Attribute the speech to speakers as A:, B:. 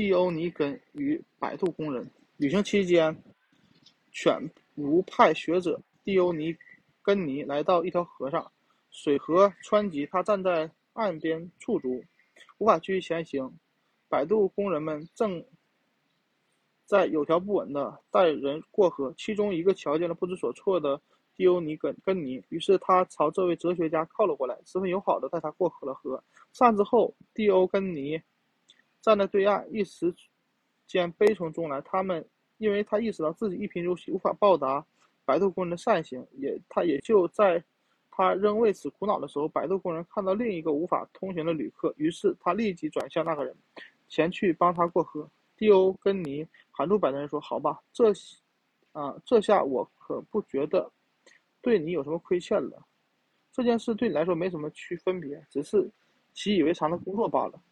A: 蒂欧尼根与摆渡工人。旅行期间，犬儒派学者蒂欧尼根尼来到一条河上，水河湍急，他站在岸边驻足，无法继续前行。摆渡工人们正在有条不紊地带人过河，其中一个瞧见了不知所措的蒂欧尼根根尼，于是他朝这位哲学家靠了过来，十分友好地带他过河了河。上岸之后，蒂欧根尼站在对岸，一时。间悲从中来，他们因为他意识到自己一贫如洗，无法报答摆渡工人的善行，也他也就在他仍为此苦恼的时候，摆渡工人看到另一个无法通行的旅客，于是他立即转向那个人，前去帮他过河。蒂欧根尼喊住摆渡人说：“好吧，这，啊，这下我可不觉得对你有什么亏欠了。这件事对你来说没什么区分别，只是习以为常的工作罢了。”